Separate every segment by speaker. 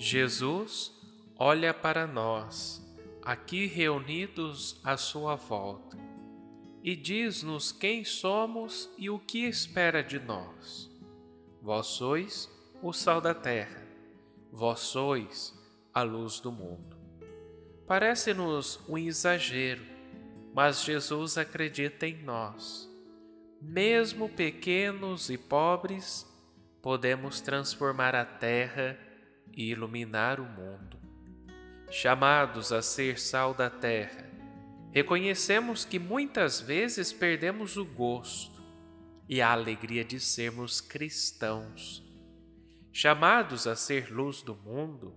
Speaker 1: Jesus olha para nós, aqui reunidos à sua volta, e diz-nos quem somos e o que espera de nós. Vós sois o sal da terra, vós sois a luz do mundo. Parece-nos um exagero, mas Jesus acredita em nós. Mesmo pequenos e pobres, podemos transformar a terra e iluminar o mundo. Chamados a ser sal da terra, reconhecemos que muitas vezes perdemos o gosto e a alegria de sermos cristãos. Chamados a ser luz do mundo,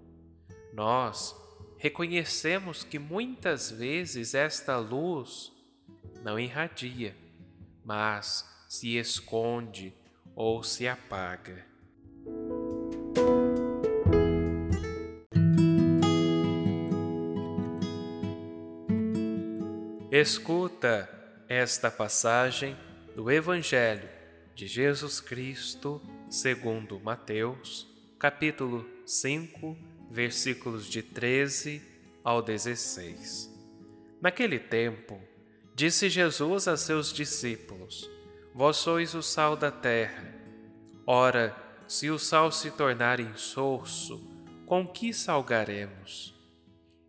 Speaker 1: nós reconhecemos que muitas vezes esta luz não irradia, mas se esconde ou se apaga. Escuta esta passagem do Evangelho de Jesus Cristo, segundo Mateus, capítulo 5, versículos de 13 ao 16. Naquele tempo, disse Jesus a seus discípulos: Vós sois o sal da terra. Ora, se o sal se tornar insosso, com que salgaremos?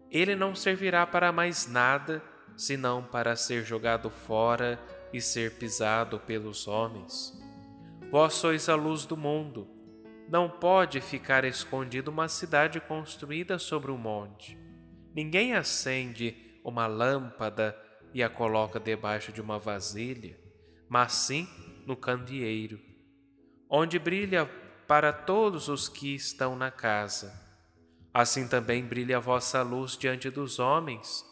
Speaker 1: Ele não servirá para mais nada senão para ser jogado fora e ser pisado pelos homens. Vós sois a luz do mundo. Não pode ficar escondida uma cidade construída sobre um monte. Ninguém acende uma lâmpada e a coloca debaixo de uma vasilha, mas sim no candeeiro, onde brilha para todos os que estão na casa. Assim também brilha a vossa luz diante dos homens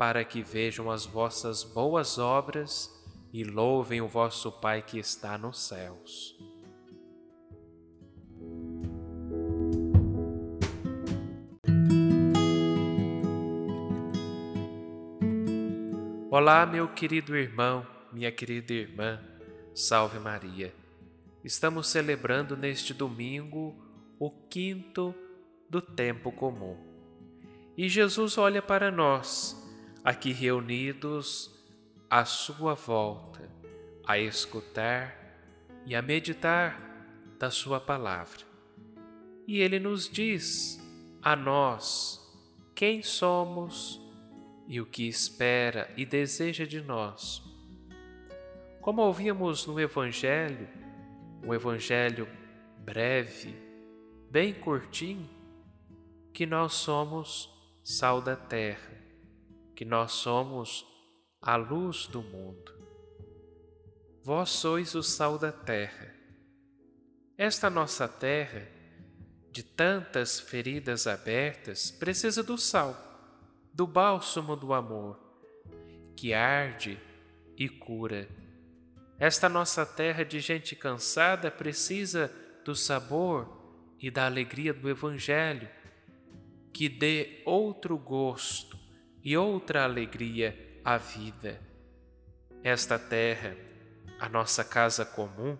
Speaker 1: para que vejam as vossas boas obras e louvem o vosso Pai que está nos céus. Olá, meu querido irmão, minha querida irmã, salve Maria. Estamos celebrando neste domingo o quinto do tempo comum. E Jesus olha para nós aqui reunidos à sua volta, a escutar e a meditar da Sua palavra. E Ele nos diz a nós quem somos e o que espera e deseja de nós. Como ouvíamos no Evangelho, um Evangelho breve, bem curtinho, que nós somos sal da terra que nós somos a luz do mundo. Vós sois o sal da terra. Esta nossa terra, de tantas feridas abertas, precisa do sal, do bálsamo do amor, que arde e cura. Esta nossa terra de gente cansada precisa do sabor e da alegria do Evangelho, que dê outro gosto e outra alegria à vida. Esta terra, a nossa casa comum,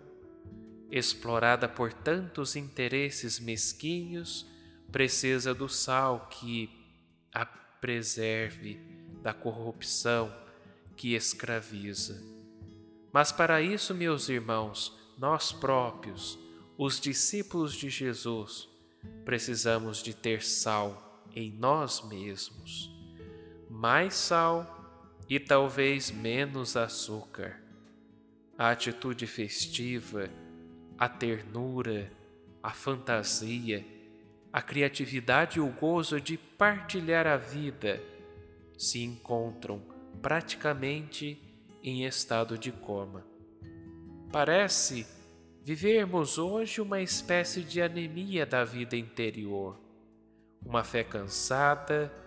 Speaker 1: explorada por tantos interesses mesquinhos, precisa do sal que a preserve da corrupção que escraviza. Mas para isso, meus irmãos, nós próprios, os discípulos de Jesus, precisamos de ter sal em nós mesmos mais sal e talvez menos açúcar. A atitude festiva, a ternura, a fantasia, a criatividade e o gozo de partilhar a vida se encontram praticamente em estado de coma. Parece vivermos hoje uma espécie de anemia da vida interior, uma fé cansada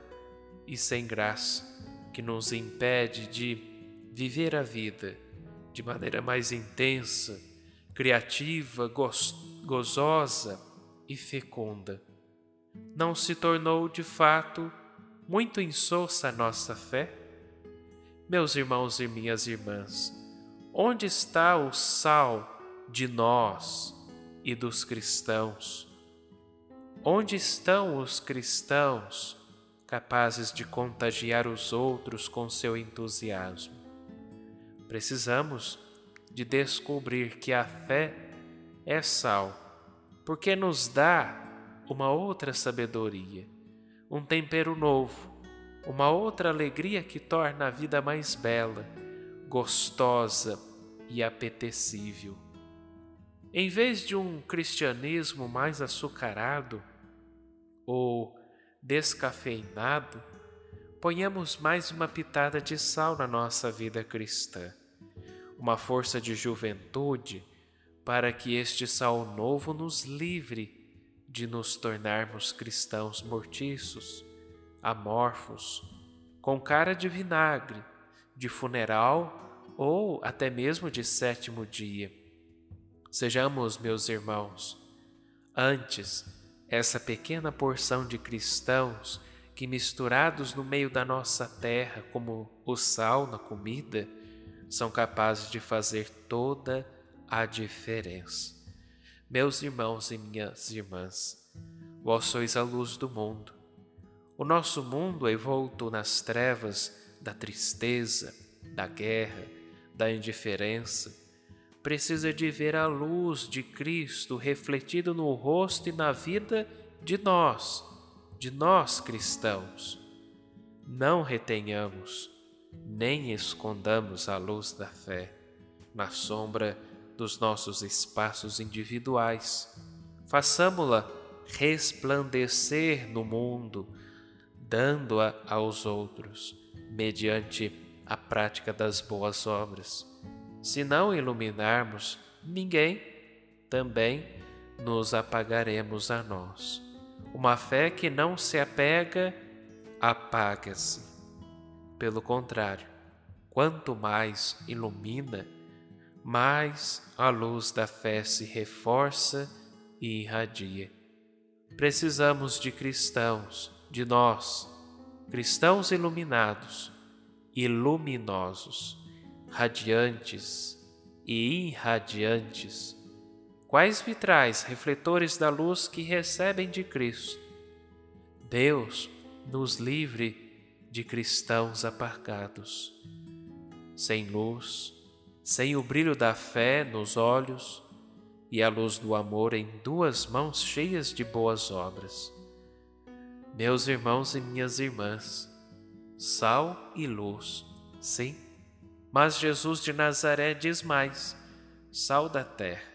Speaker 1: e sem graça que nos impede de viver a vida de maneira mais intensa, criativa, gozosa e fecunda. Não se tornou de fato muito insossa a nossa fé? Meus irmãos e minhas irmãs, onde está o sal de nós e dos cristãos? Onde estão os cristãos capazes de contagiar os outros com seu entusiasmo? Precisamos de descobrir que a fé é sal, porque nos dá uma outra sabedoria, um tempero novo, uma outra alegria que torna a vida mais bela, gostosa e apetecível. Em vez de um cristianismo mais açucarado ou descafeinado, ponhamos mais uma pitada de sal na nossa vida cristã, uma força de juventude para que este sal novo nos livre de nos tornarmos cristãos mortiços, amorfos, com cara de vinagre, de funeral ou até mesmo de sétimo dia. Sejamos, meus irmãos, antes essa pequena porção de cristãos que, misturados no meio da nossa terra, como o sal na comida, são capazes de fazer toda a diferença. Meus irmãos e minhas irmãs, vós sois a luz do mundo. O nosso mundo é envolto nas trevas da tristeza, da guerra, da indiferença, precisa de ver a luz de Cristo refletido no rosto e na vida de nós, de nós cristãos. Não retenhamos, nem escondamos a luz da fé na sombra dos nossos espaços individuais. Façamo-la resplandecer no mundo, dando-a aos outros, mediante a prática das boas obras. Se não iluminarmos ninguém, também nos apagaremos a nós. Uma fé que não se apega, apaga-se. Pelo contrário, quanto mais ilumina, mais a luz da fé se reforça e irradia. Precisamos de cristãos, de nós, cristãos iluminados e luminosos, radiantes e irradiantes, quais vitrais refletores da luz que recebem de Cristo. Deus nos livre de cristãos apagados, sem luz, sem o brilho da fé nos olhos e a luz do amor em duas mãos cheias de boas obras. Meus irmãos e minhas irmãs, sal e luz, sim, mas Jesus de Nazaré diz mais: sal da terra,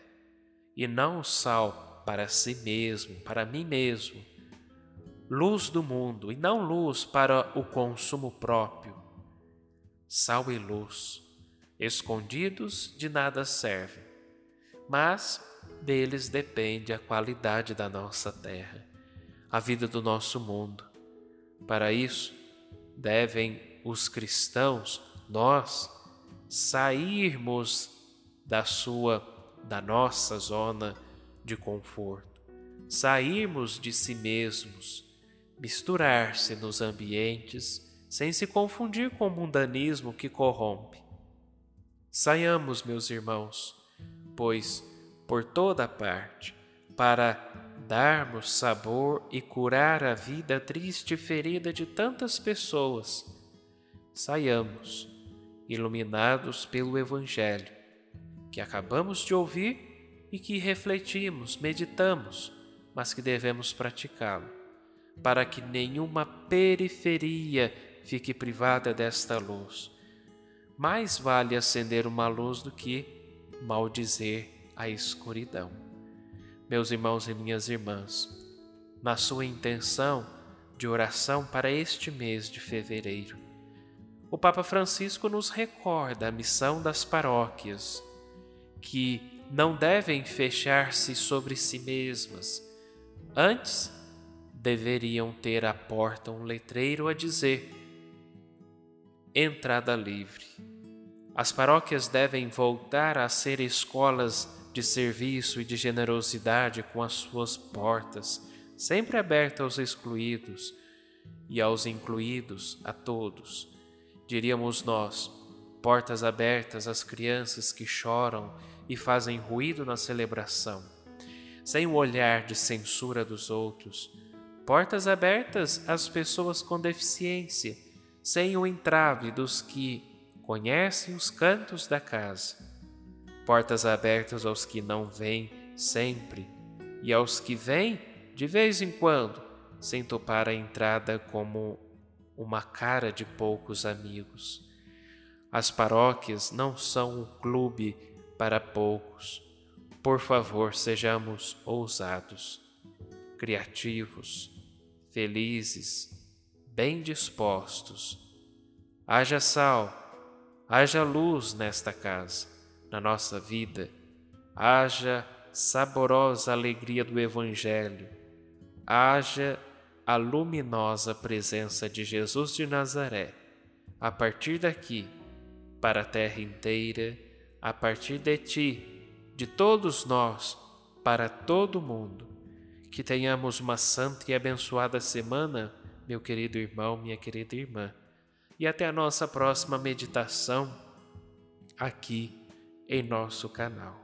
Speaker 1: e não sal para si mesmo, para mim mesmo, luz do mundo, e não luz para o consumo próprio, sal e luz escondidos de nada servem, mas deles depende a qualidade da nossa terra, a vida do nosso mundo. Para isso, devem os cristãos, nós, sairmos da sua, da nossa zona de conforto, sairmos de si mesmos, misturar-se nos ambientes sem se confundir com o mundanismo que corrompe. Saiamos, meus irmãos, pois por toda parte, para darmos sabor e curar a vida triste e ferida de tantas pessoas, saiamos, iluminados pelo Evangelho, que acabamos de ouvir e que refletimos, meditamos, mas que devemos praticá-lo, para que nenhuma periferia fique privada desta luz mais vale acender uma luz do que maldizer a escuridão. Meus irmãos e minhas irmãs, na sua intenção de oração para este mês de fevereiro, o Papa Francisco nos recorda a missão das paróquias, que não devem fechar-se sobre si mesmas, antes deveriam ter à porta um letreiro a dizer: entrada livre. As paróquias devem voltar a ser escolas de serviço e de generosidade com as suas portas sempre abertas aos excluídos e aos incluídos a todos. Diríamos nós, portas abertas às crianças que choram e fazem ruído na celebração. sem o olhar de censura dos outros, portas abertas às pessoas com deficiência, sem o entrave dos que conhecem os cantos da casa, portas abertas aos que não vêm sempre e aos que vêm de vez em quando, sem topar a entrada como uma cara de poucos amigos. As paróquias não são um clube para poucos. Por favor, sejamos ousados, criativos, felizes, bem dispostos. Haja sal, haja luz nesta casa, na nossa vida, haja saborosa alegria do Evangelho, haja a luminosa presença de Jesus de Nazaré, a partir daqui, para a terra inteira, a partir de ti, de todos nós, para todo mundo. Que tenhamos uma santa e abençoada semana, meu querido irmão, minha querida irmã. E até a nossa próxima meditação aqui em nosso canal.